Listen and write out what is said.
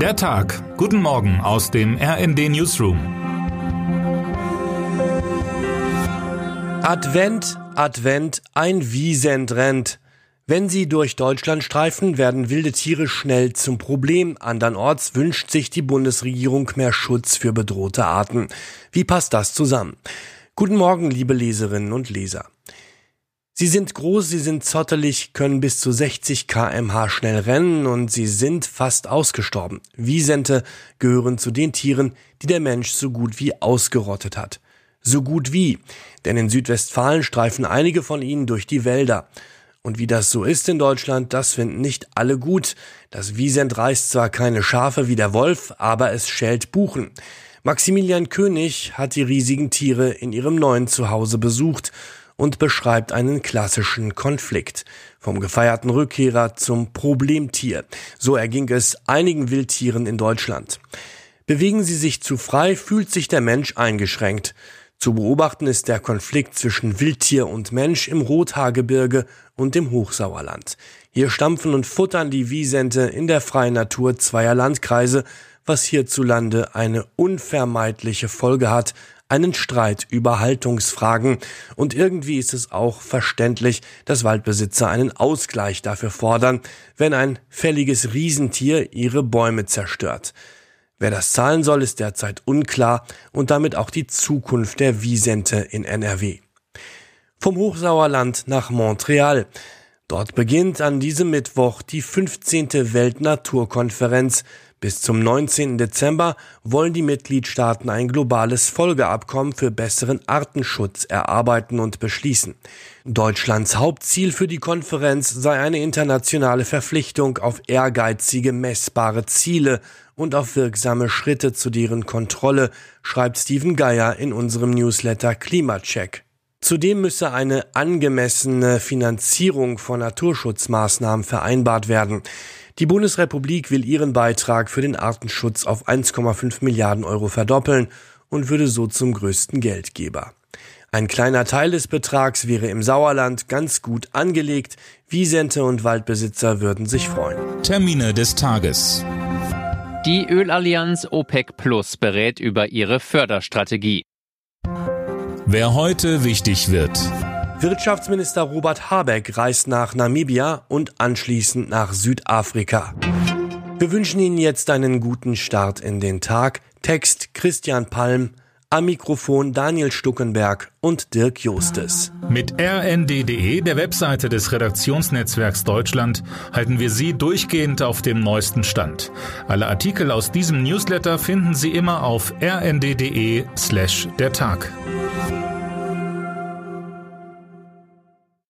Der Tag. Guten Morgen aus dem RND Newsroom. Advent, Advent, ein Wiesent rennt. Wenn sie durch Deutschland streifen, werden wilde Tiere schnell zum Problem. Andernorts wünscht sich die Bundesregierung mehr Schutz für bedrohte Arten. Wie passt das zusammen? Guten Morgen, liebe Leserinnen und Leser. Sie sind groß, sie sind zottelig, können bis zu 60 kmh schnell rennen und sie sind fast ausgestorben. Wiesente gehören zu den Tieren, die der Mensch so gut wie ausgerottet hat. So gut wie, denn in Südwestfalen streifen einige von ihnen durch die Wälder. Und wie das so ist in Deutschland, das finden nicht alle gut. Das Wiesent reißt zwar keine Schafe wie der Wolf, aber es schält Buchen. Maximilian König hat die riesigen Tiere in ihrem neuen Zuhause besucht und beschreibt einen klassischen Konflikt. Vom gefeierten Rückkehrer zum Problemtier. So erging es einigen Wildtieren in Deutschland. Bewegen sie sich zu frei, fühlt sich der Mensch eingeschränkt. Zu beobachten ist der Konflikt zwischen Wildtier und Mensch im Rothaargebirge und dem Hochsauerland. Hier stampfen und futtern die Wiesente in der freien Natur zweier Landkreise, was hierzulande eine unvermeidliche Folge hat, einen Streit über Haltungsfragen. Und irgendwie ist es auch verständlich, dass Waldbesitzer einen Ausgleich dafür fordern, wenn ein fälliges Riesentier ihre Bäume zerstört. Wer das zahlen soll, ist derzeit unklar und damit auch die Zukunft der Wiesente in NRW. Vom Hochsauerland nach Montreal. Dort beginnt an diesem Mittwoch die 15. Weltnaturkonferenz, bis zum 19. Dezember wollen die Mitgliedstaaten ein globales Folgeabkommen für besseren Artenschutz erarbeiten und beschließen. Deutschlands Hauptziel für die Konferenz sei eine internationale Verpflichtung auf ehrgeizige, messbare Ziele und auf wirksame Schritte zu deren Kontrolle, schreibt Steven Geier in unserem Newsletter Klimacheck. Zudem müsse eine angemessene Finanzierung von Naturschutzmaßnahmen vereinbart werden. Die Bundesrepublik will ihren Beitrag für den Artenschutz auf 1,5 Milliarden Euro verdoppeln und würde so zum größten Geldgeber. Ein kleiner Teil des Betrags wäre im Sauerland ganz gut angelegt. Wiesente und Waldbesitzer würden sich freuen. Termine des Tages. Die Ölallianz OPEC Plus berät über ihre Förderstrategie. Wer heute wichtig wird. Wirtschaftsminister Robert Habeck reist nach Namibia und anschließend nach Südafrika. Wir wünschen Ihnen jetzt einen guten Start in den Tag. Text Christian Palm, am Mikrofon Daniel Stuckenberg und Dirk Jostes. Mit rnd.de, der Webseite des Redaktionsnetzwerks Deutschland, halten wir Sie durchgehend auf dem neuesten Stand. Alle Artikel aus diesem Newsletter finden Sie immer auf rnd.de slash der Tag.